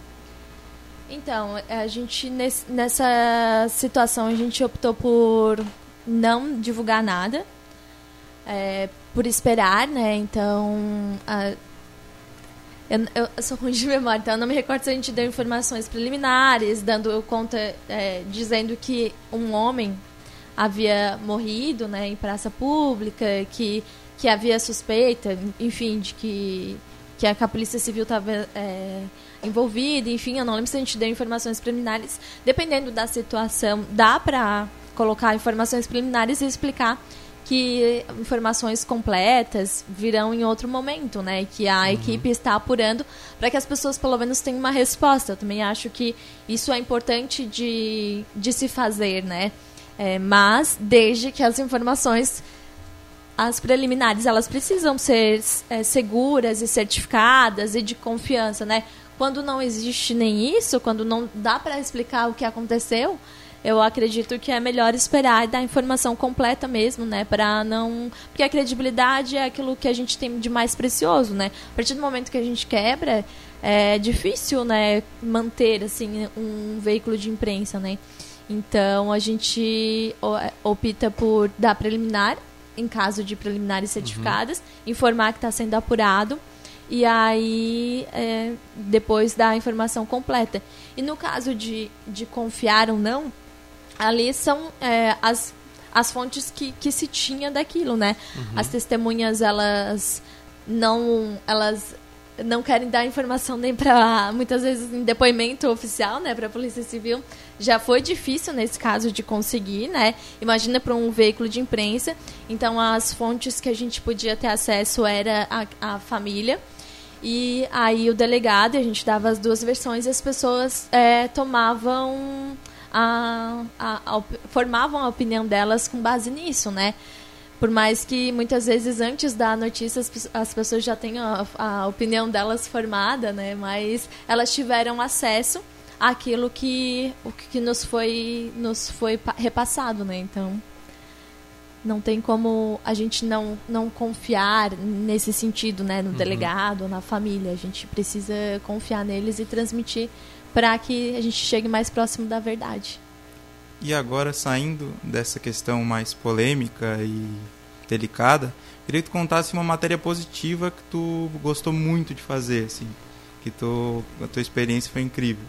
Então, a gente nessa situação a gente optou por não divulgar nada, é, por esperar, né? Então, a, eu, eu, sou ruim de memória, então eu não me recordo se a gente deu informações preliminares, dando conta, é, dizendo que um homem havia morrido, né, em praça pública, que que havia suspeita, enfim, de que que a Polícia Civil estava é, envolvida, enfim, eu não lembro se a gente deu informações preliminares. Dependendo da situação, dá para colocar informações preliminares e explicar que informações completas virão em outro momento, né? Que a uhum. equipe está apurando para que as pessoas pelo menos tenham uma resposta. Eu também acho que isso é importante de, de se fazer, né? É, mas desde que as informações as preliminares elas precisam ser é, seguras e certificadas e de confiança, né? Quando não existe nem isso, quando não dá para explicar o que aconteceu, eu acredito que é melhor esperar e dar a informação completa mesmo, né? Para não. Porque a credibilidade é aquilo que a gente tem de mais precioso, né? A partir do momento que a gente quebra, é difícil, né? Manter, assim, um veículo de imprensa, né? Então a gente opta por dar preliminar em caso de preliminares uhum. certificadas, uhum. informar que está sendo apurado e aí é, depois dar a informação completa. E no caso de, de confiar ou não, ali são é, as, as fontes que, que se tinha daquilo, né? Uhum. As testemunhas, elas não elas não querem dar informação nem para muitas vezes em depoimento oficial, né, para a Polícia Civil. Já foi difícil nesse caso de conseguir, né? Imagina para um veículo de imprensa. Então as fontes que a gente podia ter acesso era a, a família e aí o delegado, a gente dava as duas versões e as pessoas é, tomavam a, a, a, formavam a opinião delas com base nisso, né? por mais que muitas vezes antes da notícia as, as pessoas já tenham a, a, opinião delas formada, né? Mas elas tiveram acesso àquilo que o que nos foi nos foi repassado, né? Então não tem como a gente não não confiar nesse sentido, né? No uhum. delegado, na família. A gente precisa confiar neles e transmitir para que a gente chegue mais próximo da verdade. E agora, saindo dessa questão mais polêmica e delicada, queria que tu contasse uma matéria positiva que tu gostou muito de fazer, assim, que tu, a tua experiência foi incrível.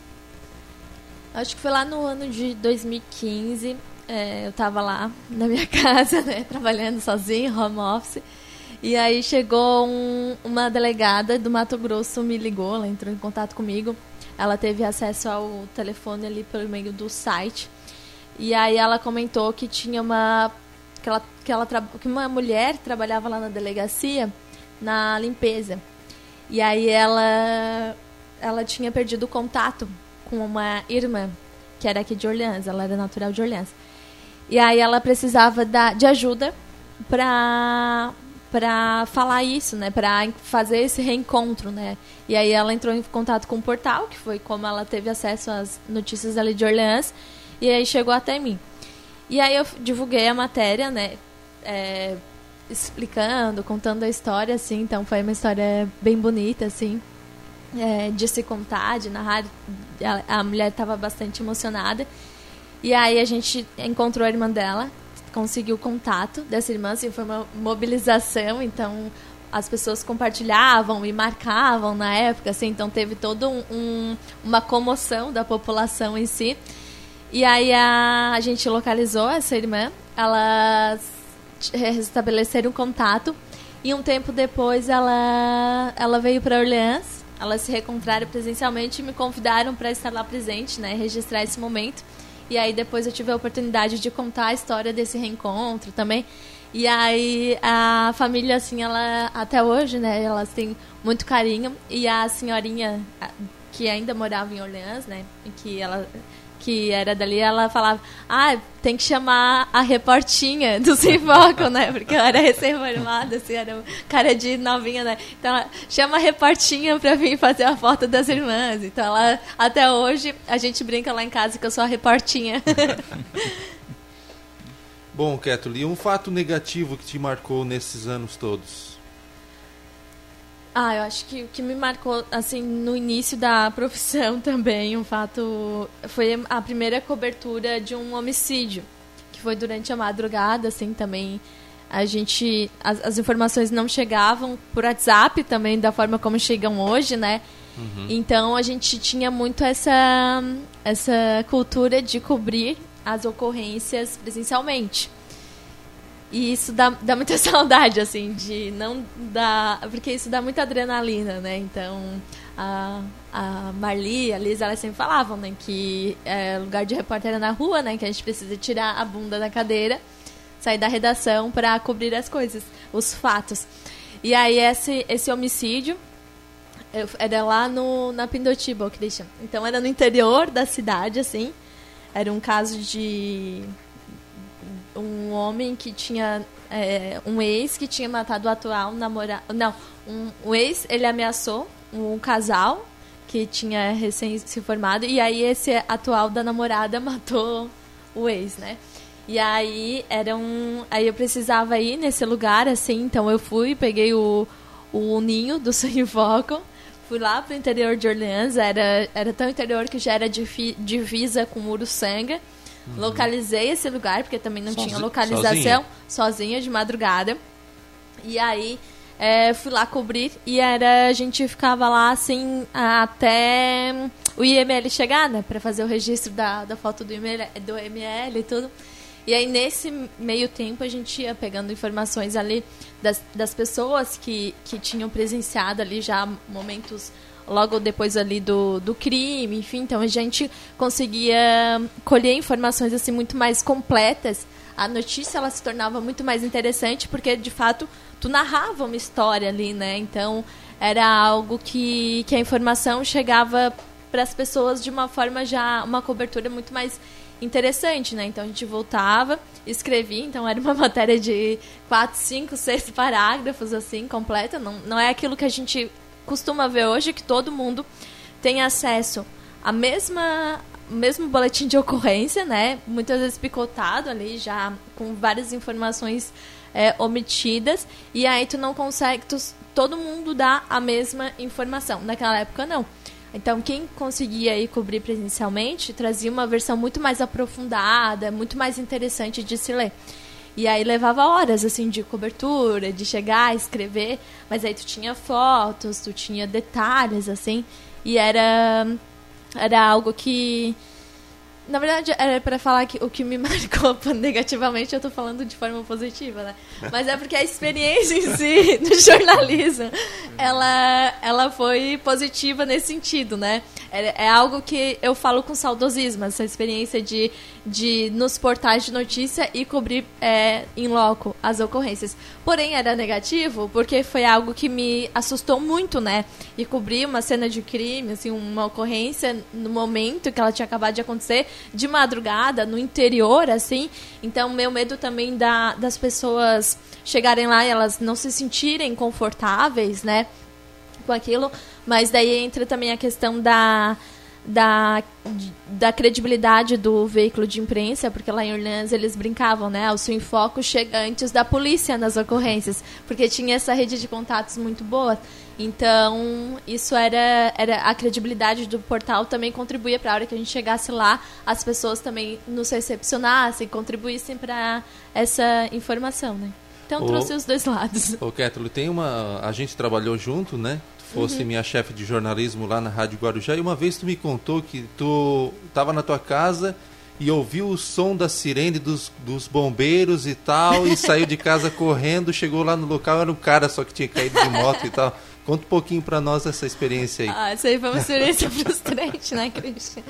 Acho que foi lá no ano de 2015, é, eu estava lá na minha casa, né, trabalhando sozinha, home office, e aí chegou um, uma delegada do Mato Grosso, me ligou, ela entrou em contato comigo, ela teve acesso ao telefone ali pelo meio do site, e aí ela comentou que tinha uma que ela, que ela que uma mulher trabalhava lá na delegacia na limpeza. E aí ela ela tinha perdido o contato com uma irmã que era aqui de Orleans, ela era natural de Orleans. E aí ela precisava da, de ajuda para para falar isso, né, para fazer esse reencontro, né? E aí ela entrou em contato com o portal, que foi como ela teve acesso às notícias ali de Orleans e aí chegou até mim. E aí eu divulguei a matéria, né? É, explicando, contando a história, assim. Então foi uma história bem bonita, assim. É, de se contar, de narrar. A, a mulher estava bastante emocionada. E aí a gente encontrou a irmã dela, conseguiu o contato dessa irmã, assim, foi uma mobilização, então as pessoas compartilhavam e marcavam na época, assim, então teve toda um, um, uma comoção da população em si. E aí a, a gente localizou essa irmã, elas restabeleceram contato e um tempo depois ela, ela veio para Orleans, elas se reencontraram presencialmente e me convidaram para estar lá presente, né, registrar esse momento. E aí depois eu tive a oportunidade de contar a história desse reencontro também. E aí a família, assim, ela até hoje, né, elas têm muito carinho. E a senhorinha que ainda morava em Orleans, né, que ela que era dali, ela falava, ah, tem que chamar a reportinha do Sem Foco, né? Porque eu era recém-formada, assim, era cara de novinha, né? Então, ela chama a reportinha pra vir fazer a foto das irmãs. Então, ela, até hoje, a gente brinca lá em casa que eu sou a reportinha. Bom, Ketuli, e um fato negativo que te marcou nesses anos todos? Ah, eu acho que o que me marcou, assim, no início da profissão também, um fato foi a primeira cobertura de um homicídio, que foi durante a madrugada, assim, também a gente as, as informações não chegavam por WhatsApp também da forma como chegam hoje, né? Uhum. Então a gente tinha muito essa essa cultura de cobrir as ocorrências presencialmente. E isso dá, dá muita saudade, assim, de não dar. Porque isso dá muita adrenalina, né? Então, a, a Marli, a Liz, elas sempre falavam, né? Que é, lugar de repórter era na rua, né? Que a gente precisa tirar a bunda da cadeira, sair da redação para cobrir as coisas, os fatos. E aí, esse, esse homicídio era lá no, na Pindotiba, Christian. Então, era no interior da cidade, assim. Era um caso de um homem que tinha é, um ex que tinha matado o atual namorado. Não, um, um ex, ele ameaçou um casal que tinha recém se formado e aí esse atual da namorada matou o ex, né? E aí era um, aí eu precisava ir nesse lugar assim, então eu fui, peguei o, o ninho do Sonho Foco, fui lá pro interior de Orleans, era era tão interior que já era divisa com Uruçanga. Uhum. Localizei esse lugar, porque também não Sozi tinha localização, sozinha. sozinha de madrugada. E aí é, fui lá cobrir e era a gente ficava lá assim até o IML chegar, né, para fazer o registro da, da foto do IML, do ML e tudo. E aí nesse meio tempo a gente ia pegando informações ali das, das pessoas que, que tinham presenciado ali já momentos logo depois ali do, do crime, enfim, então a gente conseguia colher informações assim muito mais completas. A notícia ela se tornava muito mais interessante porque de fato tu narrava uma história ali, né? Então era algo que, que a informação chegava para as pessoas de uma forma já uma cobertura muito mais interessante, né? Então a gente voltava, escrevia, então era uma matéria de quatro, cinco, seis parágrafos, assim, completa. Não, não é aquilo que a gente costuma ver hoje, que todo mundo tem acesso à mesma mesmo boletim de ocorrência, né? Muitas vezes picotado ali, já com várias informações é, omitidas, e aí tu não consegue, tu, todo mundo dá a mesma informação. Naquela época, não. Então, quem conseguia aí cobrir presencialmente trazia uma versão muito mais aprofundada, muito mais interessante de se ler. E aí levava horas, assim, de cobertura, de chegar, escrever, mas aí tu tinha fotos, tu tinha detalhes, assim, e era, era algo que na verdade, era para falar que o que me marcou negativamente, eu tô falando de forma positiva, né? Mas é porque a experiência em si do jornalismo, ela, ela foi positiva nesse sentido, né? É, é algo que eu falo com saudosismo, essa experiência de, de nos portais de notícia e cobrir é, em loco as ocorrências. Porém, era negativo porque foi algo que me assustou muito, né? E cobrir uma cena de crime, assim, uma ocorrência no momento que ela tinha acabado de acontecer de madrugada, no interior, assim. Então, meu medo também da, das pessoas chegarem lá e elas não se sentirem confortáveis, né? Com aquilo. Mas daí entra também a questão da da, da credibilidade do veículo de imprensa, porque lá em Orleans eles brincavam, né? O seu enfoque chega antes da polícia nas ocorrências, porque tinha essa rede de contatos muito boa. Então, isso era, era a credibilidade do portal também contribuía para a hora que a gente chegasse lá, as pessoas também nos recepcionassem, contribuíssem para essa informação, né? Então, trouxe os dois lados. Ô, Kétulo, tem uma... A gente trabalhou junto, né? fosse uhum. minha chefe de jornalismo lá na Rádio Guarujá, e uma vez tu me contou que tu estava na tua casa e ouviu o som da sirene dos, dos bombeiros e tal, e saiu de casa correndo, chegou lá no local, era um cara só que tinha caído de moto e tal. Conta um pouquinho para nós essa experiência aí. Ah, essa aí foi uma experiência frustrante, né, Cristian?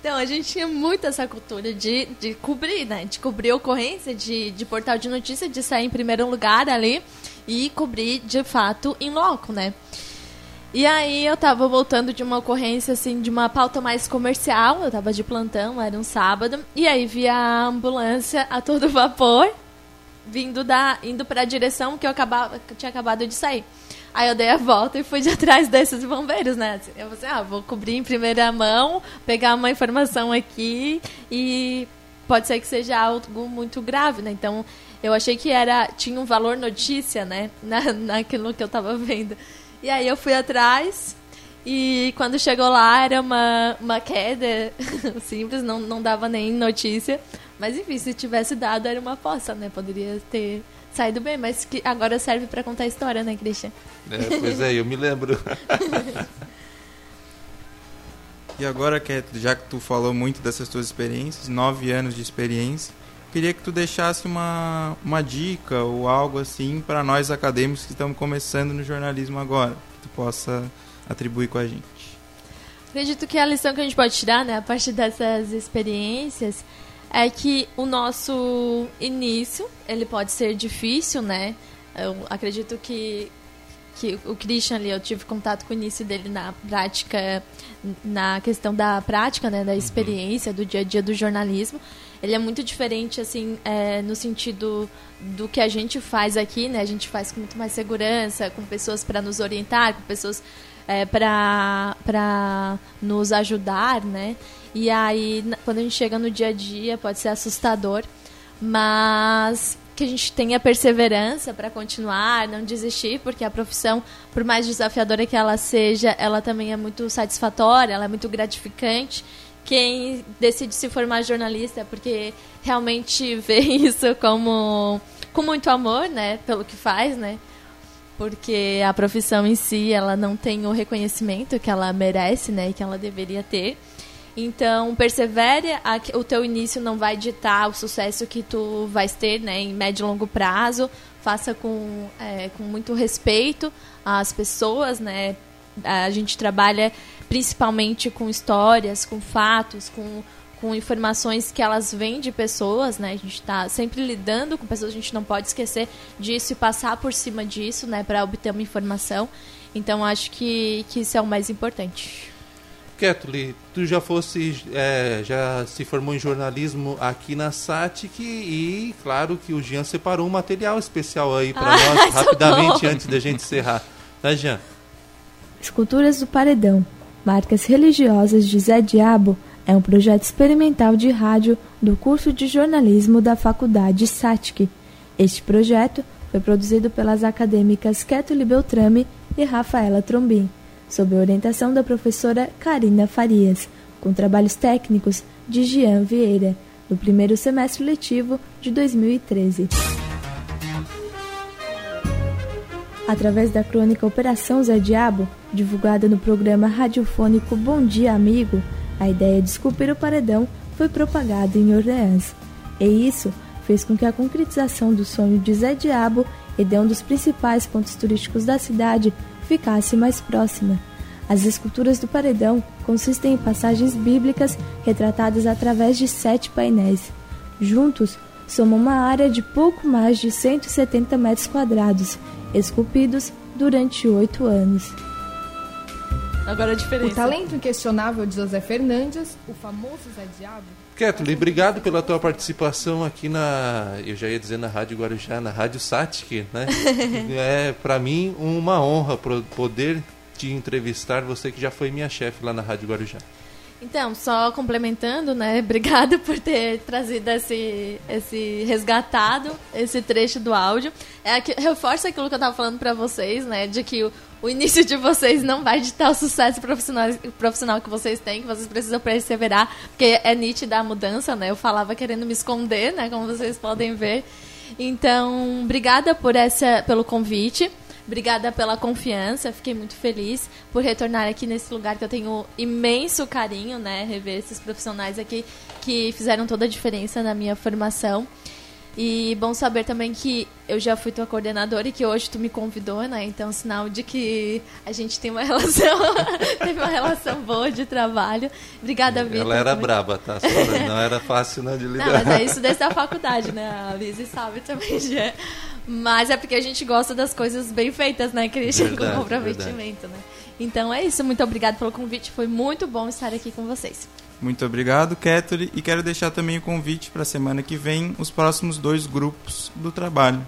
Então, a gente tinha muito essa cultura de, de cobrir, né? De cobrir ocorrência, de, de portal de notícia, de sair em primeiro lugar ali e cobrir, de fato, em loco, né? E aí eu tava voltando de uma ocorrência, assim, de uma pauta mais comercial. Eu tava de plantão, era um sábado. E aí vi a ambulância a todo vapor, vindo da. indo pra direção que eu, acabava, que eu tinha acabado de sair. Aí eu dei a volta e fui de atrás desses bombeiros, né? Eu falei, assim, ah, vou cobrir em primeira mão, pegar uma informação aqui e pode ser que seja algo muito grave, né? Então eu achei que era tinha um valor notícia, né? Na, naquilo que eu tava vendo. E aí eu fui atrás e quando chegou lá era uma, uma queda simples, não, não dava nem notícia. Mas enfim, se tivesse dado era uma poça, né? Poderia ter saído bem, mas que agora serve para contar história, né, Christian? É, pois é, eu me lembro. e agora, já que tu falou muito dessas tuas experiências, nove anos de experiência, queria que tu deixasse uma, uma dica ou algo assim para nós acadêmicos que estamos começando no jornalismo agora, que tu possa atribuir com a gente. Acredito que a lição que a gente pode tirar, né, a partir dessas experiências, é que o nosso início, ele pode ser difícil, né? Eu acredito que que o Christian ali, eu tive contato com o início dele na prática, na questão da prática, né, da uhum. experiência, do dia a dia do jornalismo ele é muito diferente, assim, é, no sentido do que a gente faz aqui, né? A gente faz com muito mais segurança, com pessoas para nos orientar, com pessoas é, para nos ajudar, né? E aí, quando a gente chega no dia a dia, pode ser assustador, mas que a gente tenha perseverança para continuar, não desistir, porque a profissão, por mais desafiadora que ela seja, ela também é muito satisfatória, ela é muito gratificante quem decide se formar jornalista é porque realmente vê isso como com muito amor, né, pelo que faz, né? Porque a profissão em si, ela não tem o reconhecimento que ela merece, né, e que ela deveria ter. Então, persevere, o teu início não vai ditar o sucesso que tu vais ter, né, em médio e longo prazo. Faça com, é, com muito respeito às pessoas, né? A gente trabalha principalmente com histórias, com fatos, com, com informações que elas vêm de pessoas, né? A gente está sempre lidando com pessoas, a gente não pode esquecer disso e passar por cima disso, né, para obter uma informação. Então acho que, que isso é o mais importante. Ketuli, tu já fosse, é, já se formou em jornalismo aqui na SATIC e claro que o Jean separou um material especial aí para ah, nós, rapidamente, antes da gente encerrar. Né, Jean? Esculturas do Paredão, Marcas Religiosas de Zé Diabo, é um projeto experimental de rádio do curso de jornalismo da Faculdade SATIC. Este projeto foi produzido pelas acadêmicas Ketuli Beltrame e Rafaela Trombin sob a orientação da professora Karina Farias, com trabalhos técnicos de Jean Vieira, no primeiro semestre letivo de 2013. Através da crônica Operação Zé Diabo, divulgada no programa radiofônico Bom Dia Amigo, a ideia de esculpir o paredão foi propagada em Orleans. E isso fez com que a concretização do sonho de Zé Diabo e de um dos principais pontos turísticos da cidade ficasse mais próxima. As esculturas do paredão consistem em passagens bíblicas retratadas através de sete painéis. Juntos, somam uma área de pouco mais de 170 metros quadrados, esculpidos durante oito anos. Agora a diferença. O talento inquestionável de José Fernandes, o famoso Zé Diabo. Kathleen, obrigado pela tua participação aqui na, eu já ia dizer na Rádio Guarujá, na Rádio Satic, né? é para mim uma honra poder te entrevistar, você que já foi minha chefe lá na Rádio Guarujá. Então, só complementando, né? Obrigado por ter trazido esse, esse resgatado, esse trecho do áudio. É que reforça aquilo que eu estava falando para vocês, né? De que o, o início de vocês não vai ditar o sucesso profissional, profissional que vocês têm, que vocês precisam perseverar, porque é nítida a mudança, né? Eu falava querendo me esconder, né? Como vocês podem ver. Então, obrigada por essa, pelo convite. Obrigada pela confiança, fiquei muito feliz por retornar aqui nesse lugar que eu tenho imenso carinho, né? Rever esses profissionais aqui que fizeram toda a diferença na minha formação. E bom saber também que eu já fui tua coordenadora e que hoje tu me convidou, né? Então, sinal de que a gente tem uma relação, teve uma relação boa de trabalho. Obrigada, Vitor. Ela era braba, tá? Não era fácil né, de lidar. Não, mas é isso desde a faculdade, né? A Lizzie sabe também já. Mas é porque a gente gosta das coisas bem feitas, né, Christian? Verdade, com comprometimento, né? Então é isso. Muito obrigado pelo convite. Foi muito bom estar aqui com vocês. Muito obrigado, Kettle. E quero deixar também o convite para a semana que vem os próximos dois grupos do trabalho.